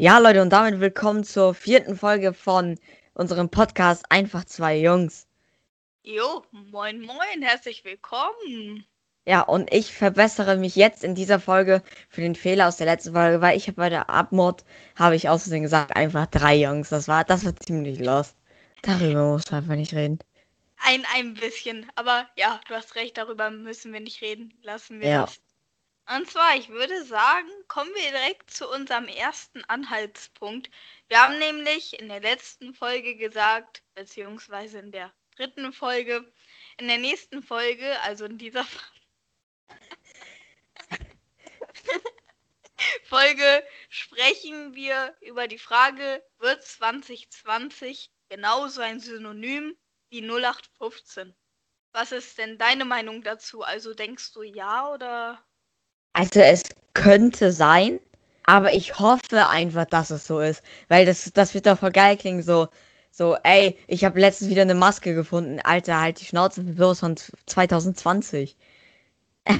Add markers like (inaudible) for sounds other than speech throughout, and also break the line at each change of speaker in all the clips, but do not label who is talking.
Ja, Leute, und damit willkommen zur vierten Folge von unserem Podcast Einfach zwei Jungs.
Jo, moin moin, herzlich willkommen.
Ja, und ich verbessere mich jetzt in dieser Folge für den Fehler aus der letzten Folge, weil ich habe bei der Abmod, habe ich Versehen gesagt, einfach drei Jungs. Das war, das war ziemlich lost. Darüber muss man einfach nicht reden.
Ein, ein bisschen, aber ja, du hast recht, darüber müssen wir nicht reden. Lassen wir
Ja.
das. Und zwar, ich würde sagen, kommen wir direkt zu unserem ersten Anhaltspunkt. Wir haben nämlich in der letzten Folge gesagt, beziehungsweise in der dritten Folge, in der nächsten Folge, also in dieser (laughs) Folge, sprechen wir über die Frage, wird 2020 genauso ein Synonym wie 0815? Was ist denn deine Meinung dazu? Also denkst du ja oder?
Also es könnte sein, aber ich hoffe einfach, dass es so ist. Weil das, das wird doch voll geil klingen, so, so, ey, ich habe letztens wieder eine Maske gefunden. Alter, halt die Schnauze bloß von 2020. (laughs)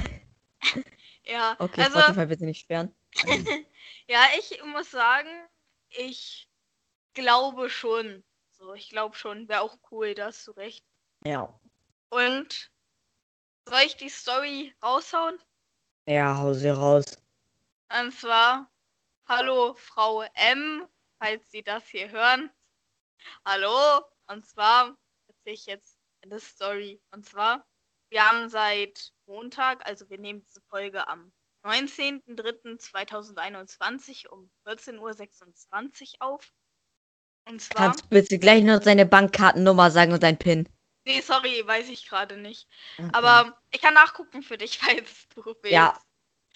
Ja,
Okay,
also
Spotify bitte nicht sperren. (laughs)
ja, ich muss sagen, ich glaube schon. So, ich glaube schon, wäre auch cool, da hast du recht.
Ja.
Und soll ich die Story raushauen?
Ja, hau sie raus.
Und zwar, hallo Frau M, falls Sie das hier hören. Hallo, und zwar erzähle ich jetzt eine Story. Und zwar, wir haben seit Montag, also wir nehmen diese Folge am 19.03.2021 um 14.26 Uhr auf. Und zwar,
Kannst du bitte gleich noch deine Bankkartennummer sagen und dein PIN?
Nee, sorry, weiß ich gerade nicht.
Okay.
Aber ich kann nachgucken für dich, (laughs) falls du willst.
Ja,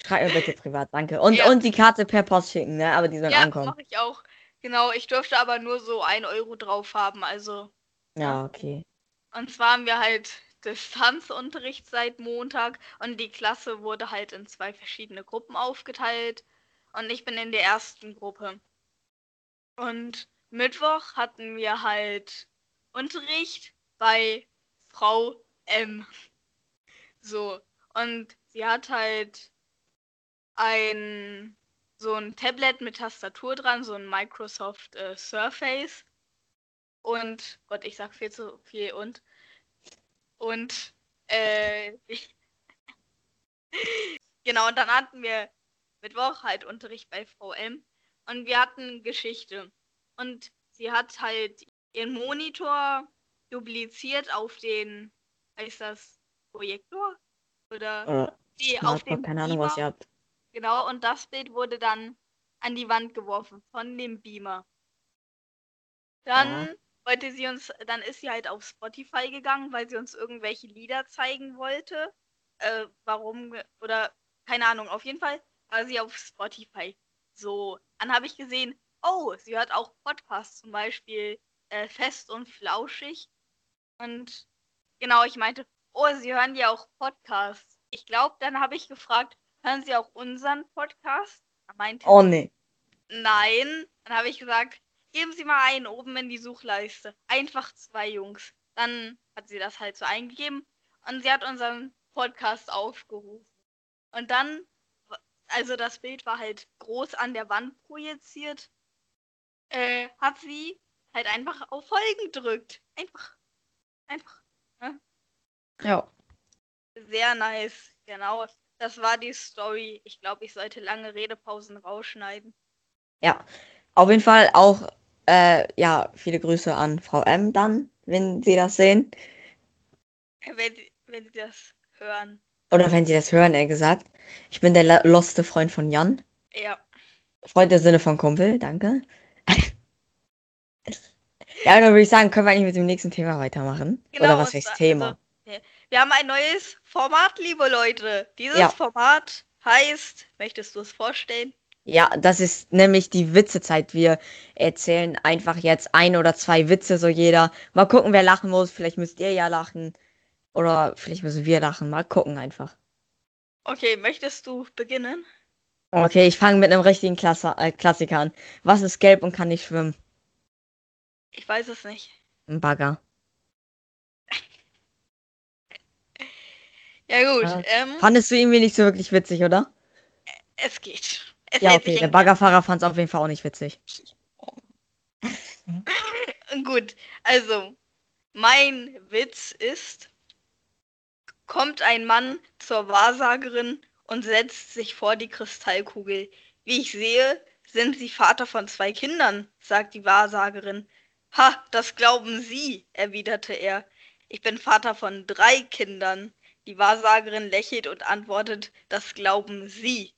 schreib mir bitte privat, danke. Und,
Ja.
und die Karte per Post schicken, ne? Aber die sollen
Ja,
ankommen.
mache ich auch. Genau, ich dürfte aber nur so 1 Euro drauf haben, also
Ja, okay.
Und zwar haben wir halt Distanzunterricht seit Montag und die Klasse wurde halt in zwei verschiedene Gruppen aufgeteilt und ich bin in der ersten Gruppe. Und Mittwoch hatten wir halt Unterricht bei Frau M. So, und sie hat halt ein so ein Tablet mit Tastatur dran, so ein Microsoft äh, Surface. Und Gott, ich sag viel zu viel und und äh, (laughs) genau, und dann hatten wir Mittwoch halt Unterricht bei Frau M. Und wir hatten Geschichte. Und sie hat halt ihren Monitor dupliziert auf den, heißt das, Projektor? Oder
Oder
die auf dem
keine Ahnung, was ihr habt.
Genau, und das Bild wurde dann an die Wand geworfen von dem Beamer. Dann
Ja.
wollte sie uns, dann ist sie halt auf Spotify gegangen, weil sie uns irgendwelche Lieder zeigen wollte. Äh, warum, oder keine Ahnung, auf jeden Fall war sie auf Spotify. So, dann habe ich gesehen, oh, sie hört auch Podcasts, zum Beispiel äh, Fest und Flauschig. Und genau, ich meinte, oh, sie hören ja auch Podcasts. Ich glaube, dann habe ich gefragt, hören sie auch unseren Podcast? Da meinte
Oh nee.
Nein. Dann habe ich gesagt, geben Sie mal einen oben in die Suchleiste. Einfach zwei Jungs. Dann hat sie das halt so eingegeben und sie hat unseren Podcast aufgerufen. Und dann, also das Bild war halt groß an der Wand projiziert, äh, hat sie halt einfach auf Folgen gedrückt. Einfach. Einfach.
Ja.
Sehr nice. Genau. Das war die Story. Ich glaube, ich sollte lange Redepausen rausschneiden.
Ja. Auf jeden Fall auch, äh, ja, viele Grüße an Frau M dann, wenn Sie das sehen.
Wenn, wenn Sie das hören.
Oder wenn Sie das hören, eher gesagt. Ich bin der loste Freund von Jan.
Ja.
Freund im Sinne von Kumpel, danke. Ja, dann würde ich sagen, können wir eigentlich mit dem nächsten Thema weitermachen? Oder
Genau,
was
und
heißt Thema?
also, wir haben ein neues Format, liebe Leute. Dieses
Ja.
Format heißt, möchtest du es vorstellen?
Ja, das ist nämlich die Witzezeit. Wir erzählen einfach jetzt ein oder zwei Witze, so jeder. Mal gucken, wer lachen muss. Vielleicht müsst ihr ja lachen. Oder vielleicht müssen wir lachen. Mal gucken einfach.
Okay, möchtest du beginnen?
Okay, ich fange mit einem richtigen Klasse, äh, Klassiker an. Was ist gelb und kann nicht schwimmen?
Ich weiß es nicht.
Ein Bagger. (laughs)
Ja gut,
Ja.
ähm,
Fandest du irgendwie nicht so wirklich witzig, oder?
es geht. Es
Ja, okay. Der Baggerfahrer fand es auf jeden Fall auch nicht witzig. (laughs)
Gut, also mein Witz ist, kommt ein Mann zur Wahrsagerin und setzt sich vor die Kristallkugel. Wie ich sehe, sind Sie Vater von zwei Kindern, sagt die Wahrsagerin. Ha, das glauben Sie, erwiderte er. Ich bin Vater von drei Kindern. Die Wahrsagerin lächelt und antwortet, das glauben Sie.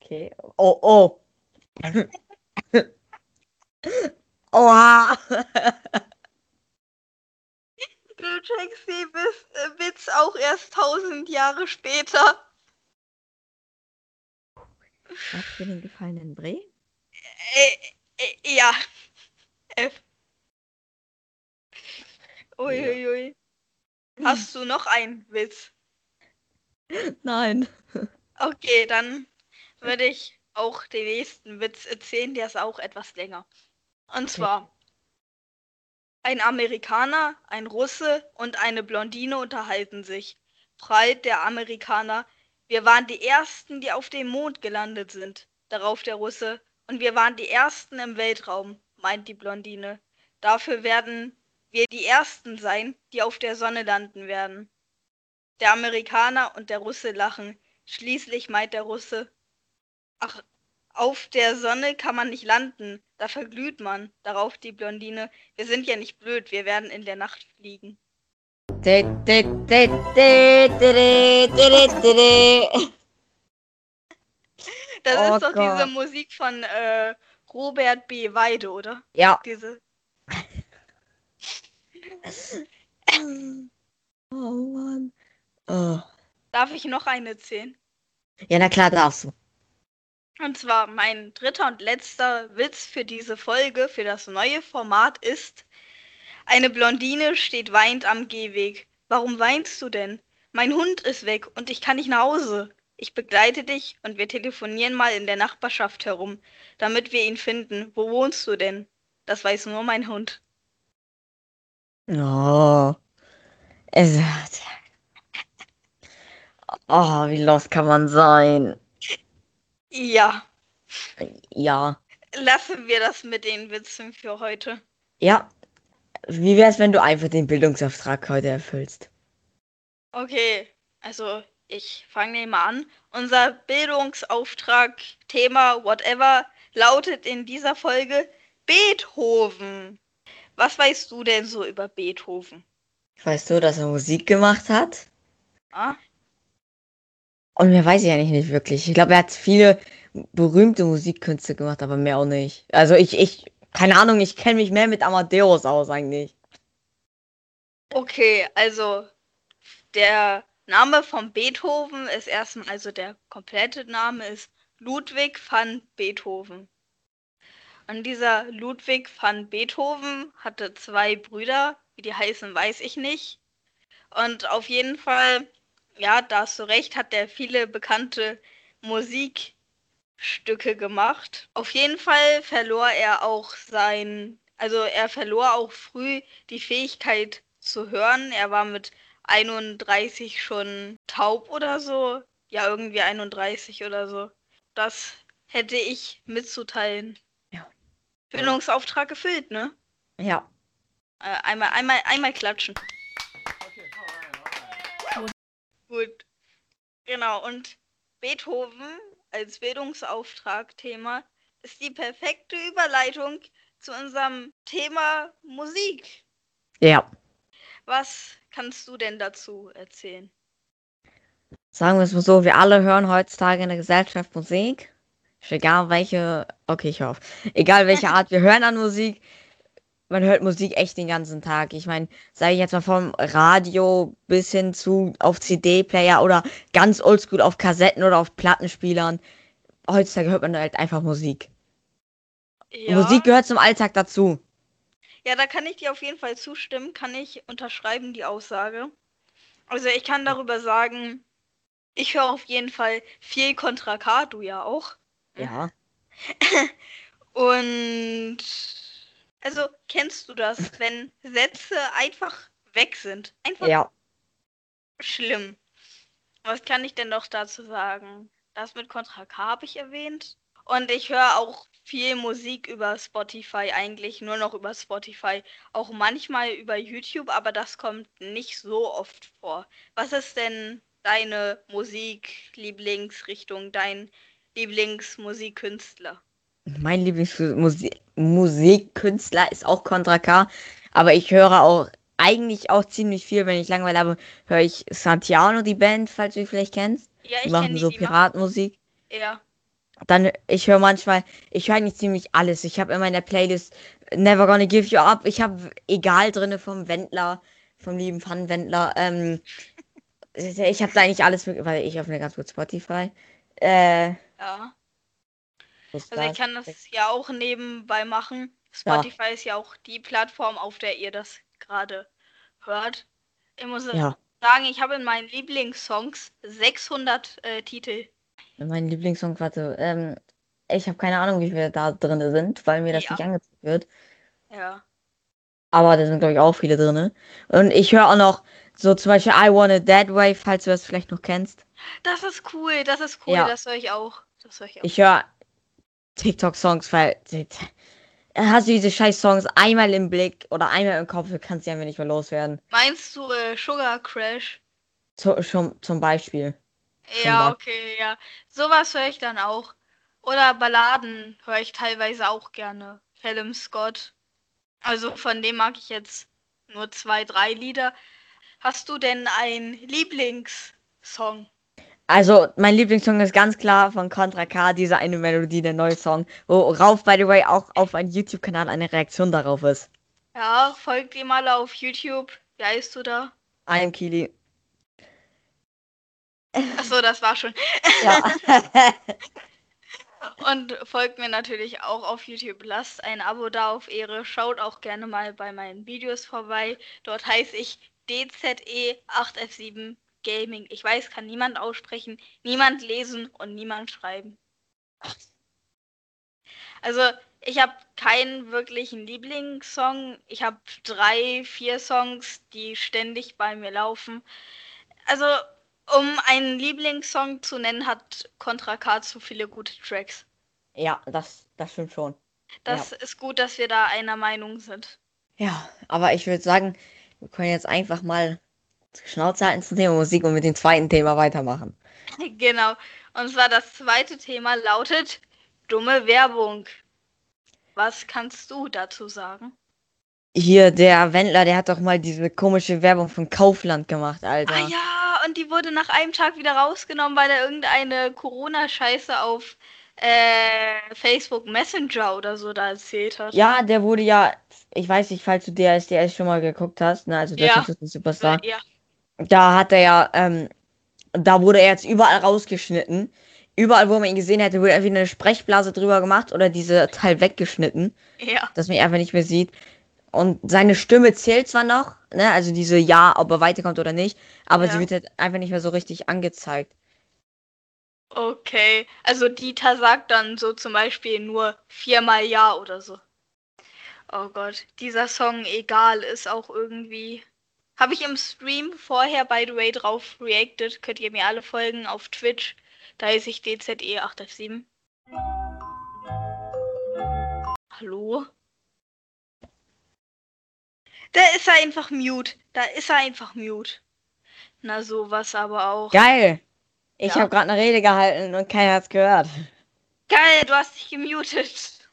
Okay. Oh, oh. (laughs) Oha.
Du checkst Witz, äh, Witz auch erst tausend Jahre später.
Was für den gefallenen Bree?
Äh, äh, ja. F. Uiuiui. Hast du noch einen Witz?
Nein.
Okay, dann (laughs) würde ich auch den nächsten Witz erzählen, der ist auch etwas länger. Und zwar, ein Amerikaner, ein Russe und eine Blondine unterhalten sich. Freit der Amerikaner, wir waren die Ersten, die auf dem Mond gelandet sind. Darauf der Russe, und wir waren die Ersten im Weltraum, meint die Blondine. Dafür werden wir die Ersten sein, die auf der Sonne landen werden. Der Amerikaner und der Russe lachen. Schließlich meint der Russe, ach, auf der Sonne kann man nicht landen, da verglüht man. Darauf die Blondine, wir sind ja nicht blöd, wir werden in der Nacht fliegen. Das
Oh
ist doch diese. Musik von äh, Robert B. Weide, oder?
Ja.
Diese.
Oh Mann. Oh.
Darf ich noch eine erzählen?
Ja, na klar darfst du.
Und zwar mein dritter und letzter Witz für diese Folge, für das neue Format ist, eine Blondine steht weinend am Gehweg. Warum weinst du denn? Mein Hund ist weg und ich kann nicht nach Hause. Ich begleite dich und wir telefonieren mal in der Nachbarschaft herum, damit wir ihn finden. Wo wohnst du denn? Das weiß nur mein Hund.
Oh. Es, oh, wie los kann man sein?
Ja,
Ja.
lassen wir das mit den Witzen für heute.
Ja. Wie wär's, wenn du einfach den Bildungsauftrag heute erfüllst?
Okay, also ich fange mal an. Unser Bildungsauftrag, Thema, whatever, lautet in dieser Folge Beethoven. Was weißt du denn so über Beethoven?
Weißt du, dass er Musik gemacht hat?
Ah?
Und mehr weiß ich eigentlich nicht wirklich. Ich glaube, er hat viele berühmte Musikkünste gemacht, aber mehr auch nicht. Also ich, ich, keine Ahnung, ich kenne mich mehr mit Amadeus aus eigentlich.
Okay, also der Name von Beethoven ist erstmal, also der komplette Name ist Ludwig van Beethoven. Und dieser Ludwig van Beethoven hatte zwei Brüder, wie die heißen, weiß ich nicht. Und auf jeden Fall, ja, da hast du recht, hat er viele bekannte Musikstücke gemacht. Auf jeden Fall verlor er auch sein, also er verlor auch früh die Fähigkeit zu hören. Er war mit 31 schon taub oder so. Ja, irgendwie 31 oder so. Das hätte ich mitzuteilen.
Ja.
Bildungsauftrag erfüllt, ne?
Ja.
Äh, einmal, einmal, einmal klatschen. Gut. Genau, und Beethoven als Bildungsauftrag-Thema ist die perfekte Überleitung zu unserem Thema Musik.
Ja.
Was kannst du denn dazu erzählen?
Sagen wir es mal so, wir alle hören heutzutage in der Gesellschaft Musik. Egal welche, okay, ich hoffe. Egal welche (laughs) Art wir hören an Musik. Man hört Musik echt den ganzen Tag. Ich meine, sage ich jetzt mal vom Radio bis hin zu auf CD-Player oder ganz oldschool auf Kassetten oder auf Plattenspielern. Heutzutage hört man halt einfach Musik.
Ja,
Musik gehört zum Alltag dazu.
ja, da kann ich dir auf jeden Fall zustimmen, kann ich unterschreiben, die Aussage. Also ich kann darüber sagen, ich höre auf jeden Fall viel Contra K, du ja auch.
Ja. (laughs)
Und also kennst du das, wenn Sätze einfach weg sind? Einfach
Ja.
schlimm. Was kann ich denn noch dazu sagen? Das mit Contra K habe ich erwähnt. Und ich höre auch viel Musik über Spotify, eigentlich nur noch über Spotify. Auch manchmal über YouTube, aber das kommt nicht so oft vor. Was ist denn deine Musik-Lieblingsrichtung, dein Lieblingsmusikkünstler?
Mein Lieblingsmusikkünstler ist auch Contra K, aber ich höre auch eigentlich auch ziemlich viel, wenn ich Langeweile habe, höre ich Santiano, die Band, falls du die vielleicht kennst.
Ja,
Die
ich
machen
kenne
so
die. machen-
Piratmusik.
Ja.
Dann, ich höre manchmal, ich höre eigentlich ziemlich alles. Ich habe immer in der Playlist Never Gonna Give You Up. Ich habe egal drinne vom Wendler, vom lieben Fun Wendler. Ähm, (laughs) ich habe da eigentlich alles, mit, weil ich öffne ganz kurz Spotify. Äh,
Ja. Also ich kann das ja auch nebenbei machen. Spotify ist ja auch die Plattform, auf der ihr das gerade hört. Ich muss
Ja,
sagen, ich habe in meinen Lieblingssongs 600 äh, Titel.
mein Lieblingssong, warte, ähm, ich habe keine Ahnung, wie viele da drin sind, weil mir das
Ja.
nicht angezeigt wird.
Ja.
Aber da sind, glaube ich, auch viele drin. Und ich höre auch noch so zum Beispiel I Want It That Way, falls du das vielleicht noch kennst.
Das ist cool, das ist cool,
Ja.
das höre ich auch. Das höre ich auch.
Ich höre TikTok-Songs, weil hast du diese scheiß Songs einmal im Blick oder einmal im Kopf, du kannst sie einfach nicht mehr loswerden.
Meinst du äh, Sugar Crash?
Zu, schon, zum Beispiel.
Ja,
Beispiel.
okay, ja. Sowas höre ich dann auch. Oder Balladen höre ich teilweise auch gerne. Callum Scott. Also von dem mag ich jetzt nur zwei, drei Lieder. Hast du denn einen Lieblingssong?
Also, mein Lieblingssong ist ganz klar von Contra K, diese eine Melodie, der neue Song, worauf, by the way, auch auf einem YouTube-Kanal eine Reaktion darauf ist.
Ja, folgt ihm mal auf YouTube. Wie heißt du da?
I am Kili.
Achso, das war schon.
Ja. (laughs)
Und folgt mir natürlich auch auf YouTube. Lasst ein Abo da auf Ehre. Schaut auch gerne mal bei meinen Videos vorbei. Dort heiße ich E DZE8F7 Gaming. Ich weiß, kann niemand aussprechen, niemand lesen und niemand schreiben. Also, ich habe keinen wirklichen Lieblingssong. Ich habe drei, vier Songs, die ständig bei mir laufen. Also, um einen Lieblingssong zu nennen, hat Contra K zu viele gute Tracks.
ja, das, das stimmt schon.
Das ist gut, dass wir da einer Meinung sind.
Ja, aber ich würde sagen, wir können jetzt einfach mal Schnauze halten zum Thema Musik und mit dem zweiten Thema weitermachen. (laughs)
Genau. Und zwar das zweite Thema lautet dumme Werbung. Was kannst du dazu sagen?
Hier, der Wendler, der hat doch mal diese komische Werbung von Kaufland gemacht, Alter.
Ah ja, und die wurde nach einem Tag wieder rausgenommen, weil er irgendeine Corona-Scheiße auf äh, Facebook Messenger oder so da erzählt hat.
Ja, der wurde ja, ich weiß nicht, falls du DSDS schon mal geguckt hast, ne, also
Ja.
Deutschland ist Superstar.
ja.
Da hat er ja, ähm, da wurde er jetzt überall rausgeschnitten. Überall, wo man ihn gesehen hätte, wurde entweder eine Sprechblase drüber gemacht oder diese Teil weggeschnitten,
Ja.
dass man ihn einfach nicht mehr sieht. Und seine Stimme zählt zwar noch, ne, also diese Ja, ob er weiterkommt oder nicht, aber
Ja.
sie wird halt einfach nicht mehr so richtig angezeigt.
Okay. Also Dieter sagt dann so zum Beispiel nur viermal Ja oder so. Oh Gott, dieser Song Egal ist auch irgendwie. Habe ich im Stream vorher, by the way, drauf reacted. Könnt ihr mir alle folgen auf Twitch. Da heiße ich E DZE8F7. Hallo? Da ist er einfach mute. Da ist er einfach mute. Na sowas aber auch.
Geil! Ich
Ja.
habe gerade eine Rede gehalten und keiner hat's gehört.
Geil, du hast dich gemutet.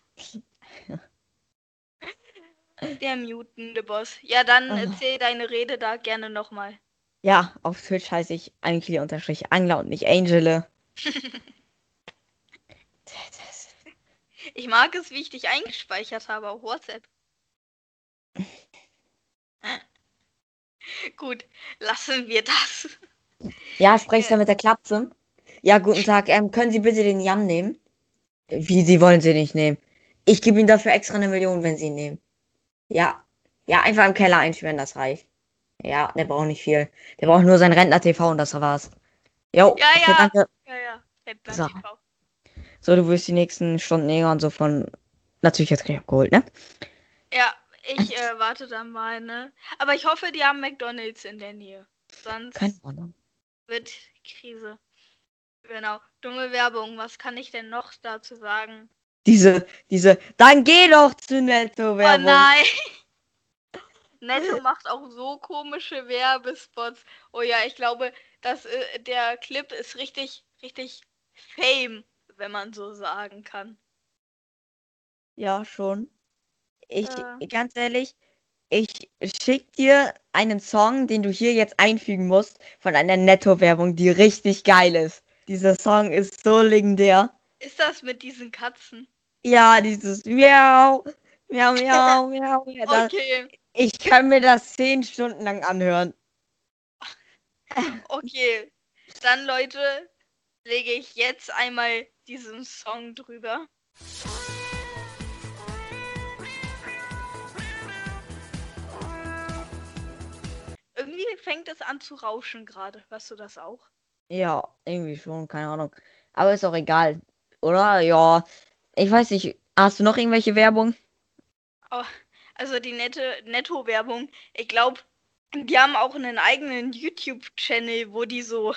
Der mutende Boss. Ja, dann
Ah.
erzähl deine Rede da gerne nochmal.
Ja, auf Twitch heiße ich eigentlich unterstrich Angler und nicht Angele. (laughs)
Ich mag es, wie ich dich eingespeichert habe auf WhatsApp. (laughs) Gut, lassen wir das.
Ja, sprichst du mit der Klapse? Ja, guten Tag. Ähm, können Sie bitte den Jan nehmen? Wie, Sie wollen sie nicht nehmen? Ich gebe Ihnen dafür extra eine Million, wenn Sie ihn nehmen. Ja. Ja, einfach im Keller einsperren, das reicht. Ja, der braucht nicht viel. Der braucht nur sein Rentner-TV und das war's. Jo,
Ja,
okay,
ja.
danke.
Ja, ja. Rentner
So. So, du wirst die nächsten Stunden eher und so von... Natürlich jetzt gleich abgeholt, ne?
Ja, ich äh, warte dann mal, ne? Aber ich hoffe, die haben McDonalds in der Nähe. Sonst
Keine Ahnung.
wird Krise. Genau. Dumme Werbung. Was kann ich denn noch dazu sagen?
Diese, diese, dann geh doch zu
Oh
Netto-Werbung.
nein! (laughs) Netto macht auch so komische Werbespots. Oh ja, ich glaube, dass äh, der Clip ist richtig, richtig Fame, wenn man so sagen kann.
Ja, schon. Ich,
Äh.
ganz ehrlich, ich schick dir einen Song, den du hier jetzt einfügen musst, von einer Netto-Werbung, die richtig geil ist. Dieser Song ist so legendär.
Ist das mit diesen Katzen?
Ja, dieses Miau, Miau, Miau, (laughs) Miau. Miau. Da-
Okay,
Ich kann mir das zehn Stunden lang anhören. (laughs)
okay. Dann, Leute, lege ich jetzt einmal diesen Song drüber. Irgendwie fängt es an zu rauschen gerade. Hörst du das auch?
Ja, irgendwie schon, keine Ahnung. Aber ist auch egal, oder? Ja, ich weiß nicht. Hast du noch irgendwelche Werbung?
Also die nette Netto-Werbung. Ich glaube, die haben auch einen eigenen YouTube-Channel, wo die so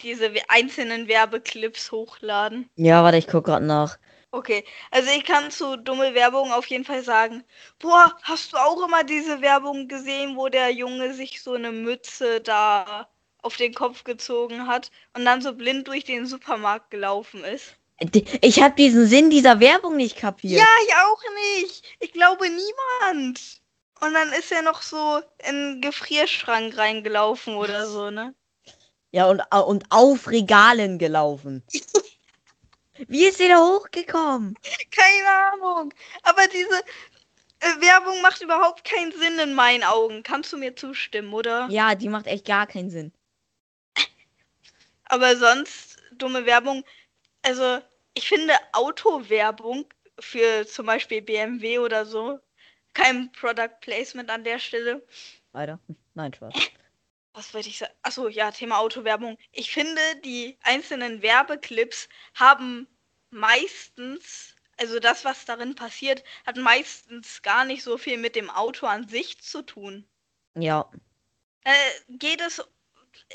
diese einzelnen Werbeclips hochladen.
Ja, warte, ich guck gerade nach.
Okay, also ich kann zu dumme Werbung auf jeden Fall sagen, boah, hast du auch immer diese Werbung gesehen, wo der Junge sich so eine Mütze da auf den Kopf gezogen hat und dann so blind durch den Supermarkt gelaufen ist?
Ich habe diesen Sinn dieser Werbung nicht kapiert.
Ja, ich auch nicht. Ich glaube niemand. Und dann ist er noch so in den Gefrierschrank reingelaufen oder so, ne?
Ja, und, und auf Regalen gelaufen. (laughs) Wie ist der da hochgekommen?
Keine Ahnung. Aber diese äh, Werbung macht überhaupt keinen Sinn in meinen Augen. Kannst du mir zustimmen, oder?
Ja, die macht echt gar keinen Sinn.
Aber sonst dumme Werbung. Also, ich finde Autowerbung für zum Beispiel BMW oder so kein Product Placement an der Stelle.
Weiter? Nein, Spaß. (laughs)
Was wollte ich sagen? Achso, ja, Thema Autowerbung. Ich finde, die einzelnen Werbeclips haben meistens, also das, was darin passiert, hat meistens gar nicht so viel mit dem Auto an sich zu tun.
Ja,
Äh, geht es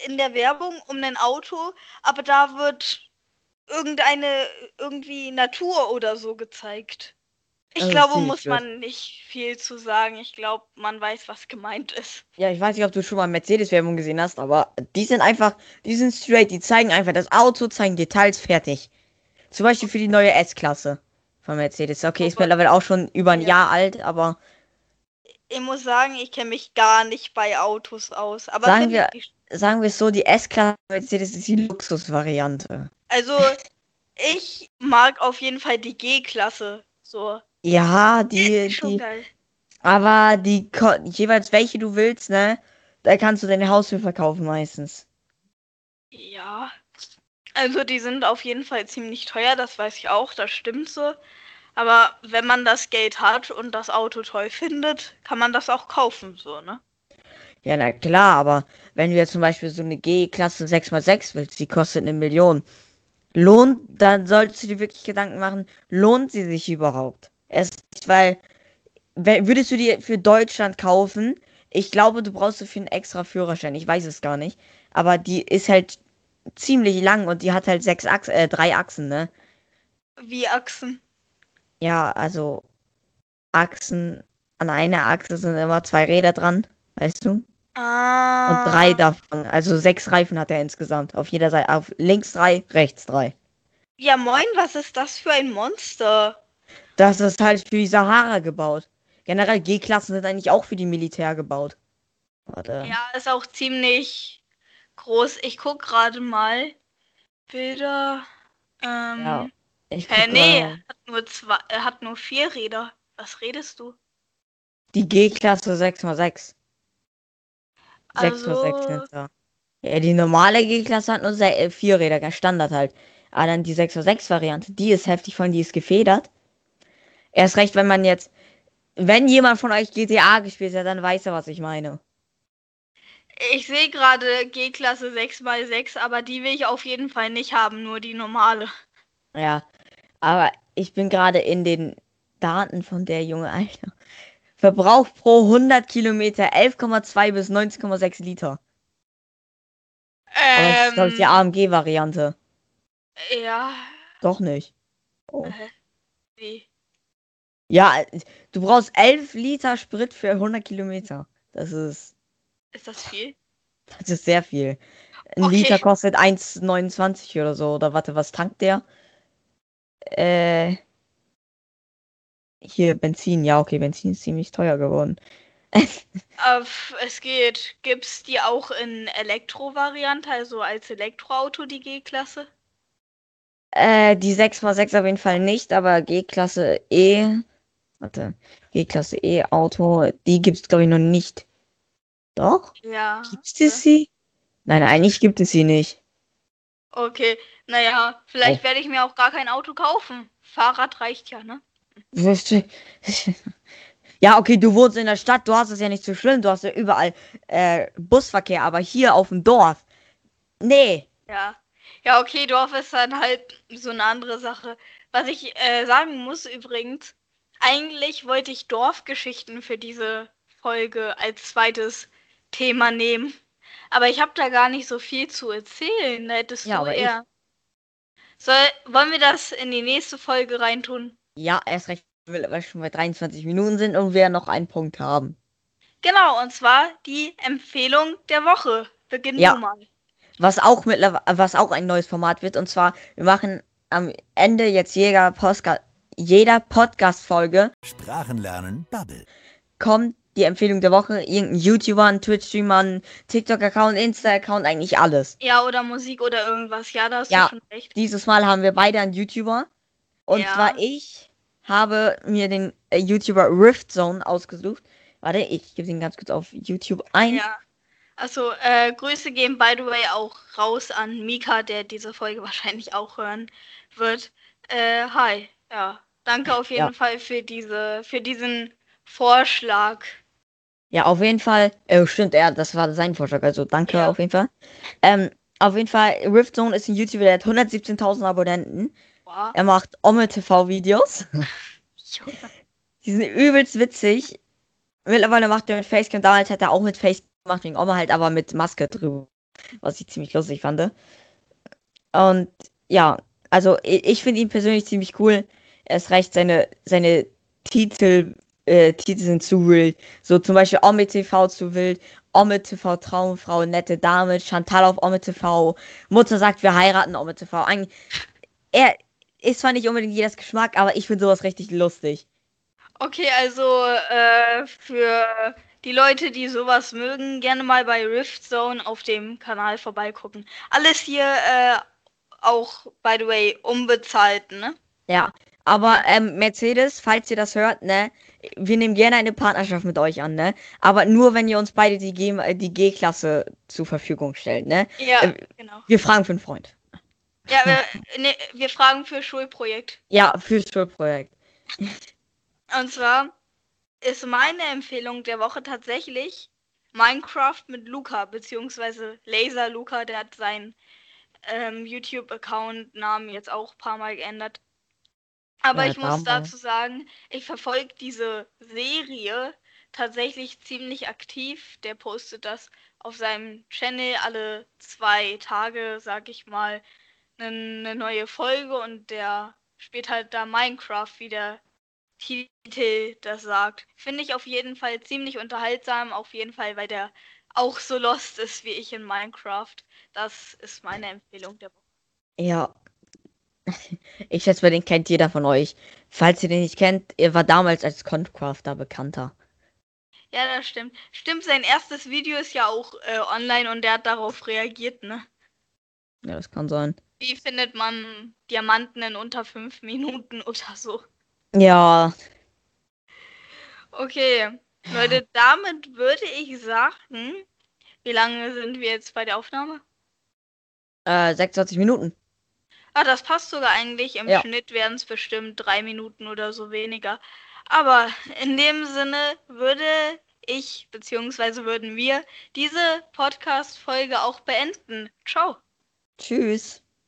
in der Werbung um ein Auto, aber da wird irgendeine, irgendwie Natur oder so gezeigt. Ich
ist
glaube, muss
blöd.
man nicht viel zu sagen. Ich glaube, man weiß, was gemeint ist.
ja, ich weiß nicht, ob du schon mal Mercedes-Werbung gesehen hast, aber die sind einfach, die sind straight, die zeigen einfach das Auto, zeigen Details, fertig. Zum Beispiel für die neue S-Klasse von Mercedes. Okay, ist
Aber-
mittlerweile auch schon über ein
Ja.
Jahr alt, aber
Ich muss sagen, ich kenne mich gar nicht bei Autos aus. Aber
Sagen wir- sagen wir es so, die S-Klasse Mercedes ist die Luxusvariante.
Also ich mag auf jeden Fall die G-Klasse. So.
Ja, die,
Ist schon
die,
geil.
aber die, jeweils welche du willst, ne? Da kannst du deine Haus für verkaufen meistens.
Ja. Also die sind auf jeden Fall ziemlich teuer, das weiß ich auch, das stimmt so. Aber wenn man das Geld hat und das Auto toll findet, kann man das auch kaufen, so, ne?
Ja, na klar, aber wenn du jetzt zum Beispiel so eine G-Klasse 6x6 willst, die kostet eine Million. Lohnt, dann solltest du dir wirklich Gedanken machen, lohnt sie sich überhaupt? Es weil, würdest du die für Deutschland kaufen, ich glaube, du brauchst dafür einen extra Führerschein, ich weiß es gar nicht. Aber die ist halt ziemlich lang und die hat halt sechs Achsen, äh, drei Achsen, ne?
Wie Achsen.
Ja, also Achsen, an einer Achse sind immer zwei Räder dran, weißt du?
Ah.
Und drei davon, also sechs Reifen hat er insgesamt. Auf jeder Seite, auf links drei, rechts drei.
Ja, moin, was ist das für ein Monster?
Das ist halt für die Sahara gebaut. Generell G-Klassen sind eigentlich auch für die Militär gebaut. Warte.
Ja, ist auch ziemlich groß. Ich guck gerade mal. Bilder. Ähm.
Ja, Ich guck
nee,
mal.
hat nur zwei, er hat nur vier Räder. Was redest du?
Die G-Klasse 6x6. 6x6
Also-
sind da. Ja, die normale G-Klasse hat nur se- äh, vier Räder, ganz Standard halt. Aber dann die 6x6-Variante, die ist heftig, von die ist gefedert. Erst recht, wenn man jetzt, wenn jemand von euch GTA gespielt hat, dann weiß er, was ich meine.
Ich sehe gerade G-Klasse 6x6, aber die will ich auf jeden Fall nicht haben, nur die normale.
Ja, aber ich bin gerade in den Daten von der Junge, Alter. Verbrauch pro 100 Kilometer 11,2 bis 19,6 Liter. Aber das ist, glaube ich, die
Ähm,
AMG-Variante.
ja.
Doch nicht. Oh.
Äh, wie?
Ja, du brauchst 11 Liter Sprit für 100 Kilometer. Das ist,
Ist das viel?
das ist sehr viel. Ein
Okay.
Liter kostet 1,29 oder so. Oder warte, was tankt der? Äh, hier, Benzin. Ja, okay, Benzin ist ziemlich teuer geworden. (laughs)
Äh, es geht. Gibt's die auch in Elektro-Variante, also als Elektroauto die G-Klasse?
Äh, die 6x6 auf jeden Fall nicht, aber G-Klasse E. Warte, G-Klasse E Auto, die gibt's glaube ich noch nicht. Doch?
Ja.
Gibt's es sie? Nein, eigentlich gibt es sie nicht.
Okay, naja, vielleicht werde ich mir auch gar kein Auto kaufen. Fahrrad reicht ja, ne? (laughs)
Ja, okay, du wohnst in der Stadt, du hast es ja nicht so schlimm, du hast ja überall äh, Busverkehr, aber hier auf dem Dorf. Nee.
Ja. Ja, okay, Dorf ist dann halt so eine andere Sache. Was ich äh, sagen muss übrigens, eigentlich wollte ich Dorfgeschichten für diese Folge als zweites Thema nehmen. Aber ich habe da gar nicht so viel zu erzählen. Da hättest
Ja,
du eher. Soll, wollen wir das in die nächste Folge reintun?
Ja, erst recht, weil wir schon bei 23 Minuten sind und wir noch einen Punkt haben.
Genau, und zwar die Empfehlung der Woche. Beginn
Ja.
mal.
Was auch mittlerweile, was auch ein neues Format wird, und zwar, wir machen am Ende jetzt jeder Podcast, jeder Podcast-Folge
Sprachen lernen, Bubble.
kommt die Empfehlung der Woche, irgendein YouTuber, ein Twitch-Streamer, ein TikTok-Account, Insta-Account, eigentlich alles.
Ja, oder Musik oder irgendwas. Ja, da hast
Ja.
du schon recht.
Dieses Mal haben wir beide einen YouTuber. Und
Ja.
zwar ich habe mir den äh, YouTuber Rift Zone ausgesucht. Warte, ich gebe den ganz kurz auf YouTube ein.
Ja. Also, äh, Grüße gehen by the way auch raus an Mika, der diese Folge (laughs) wahrscheinlich auch hören wird. Äh, hi. Ja. Danke auf jeden
Ja.
Fall für diese, für diesen Vorschlag.
Ja, auf jeden Fall. Äh, stimmt, ja, das war sein Vorschlag. Also danke
Ja.
auf jeden Fall. Ähm, auf jeden Fall, Rift Zone ist ein YouTuber, der hat 117.000 Abonnenten.
Wow.
Er macht Omme-TV-Videos. Die sind übelst witzig. Mittlerweile macht er mit Facecam. Damals hat er auch mit Facecam gemacht, wegen Oma halt aber mit Maske drüber. Was ich ziemlich lustig fand. Und ja, also ich, ich finde ihn persönlich ziemlich cool. Es reicht seine, seine Titel, äh, Titel sind zu wild. So zum Beispiel Omme TV zu wild. Omme TV Traumfrau, nette Dame, Chantal auf Omme TV. Mutter sagt, wir heiraten Omme TV. Eigentlich, er ist zwar nicht unbedingt jedes Geschmack, aber ich finde sowas richtig lustig.
Okay, also äh, für die Leute, die sowas mögen, gerne mal bei Rift Zone auf dem Kanal vorbeigucken. Alles hier äh, auch, by the way, unbezahlt, ne?
Ja, aber ähm, Mercedes, falls ihr das hört, ne, wir nehmen gerne eine Partnerschaft mit euch an, ne, aber nur wenn ihr uns beide die äh, G-Klasse zur Verfügung stellt, ne.
Ja,
Äh,
genau.
Wir fragen für einen Freund.
Ja, wir, ne, wir fragen für Schulprojekt.
Ja, fürs Schulprojekt.
Und zwar ist meine Empfehlung der Woche tatsächlich Minecraft mit Luca, beziehungsweise Laser Luca, der hat seinen ähm, YouTube-Account-Namen jetzt auch ein paar Mal geändert. Aber
Ja,
ich muss dazu sagen, ich verfolge diese Serie tatsächlich ziemlich aktiv. Der postet das auf seinem Channel alle zwei Tage, sag ich mal, eine neue Folge und der spielt halt da Minecraft, wie der Titel das sagt. Finde ich auf jeden Fall ziemlich unterhaltsam, auf jeden Fall, weil der auch so lost ist wie ich in Minecraft. Das ist meine Empfehlung der Woche.
Ja. (laughs) Ich schätze, den kennt jeder von euch. Falls ihr den nicht kennt, er war damals als Concrafter bekannter.
Ja, das stimmt. Stimmt, sein erstes Video ist ja auch äh, online und der hat darauf reagiert, ne?
Ja, das kann sein.
Wie findet man Diamanten in unter fünf Minuten (laughs) oder so?
Ja,
Okay, Leute, damit würde ich sagen, wie lange sind wir jetzt bei der Aufnahme?
äh, 26 Minuten.
Ah, das passt sogar eigentlich. Im
Ja.
Schnitt wären es bestimmt drei Minuten oder so weniger. Aber in dem Sinne würde ich, beziehungsweise würden wir diese Podcast-Folge auch beenden. Ciao.
Tschüss.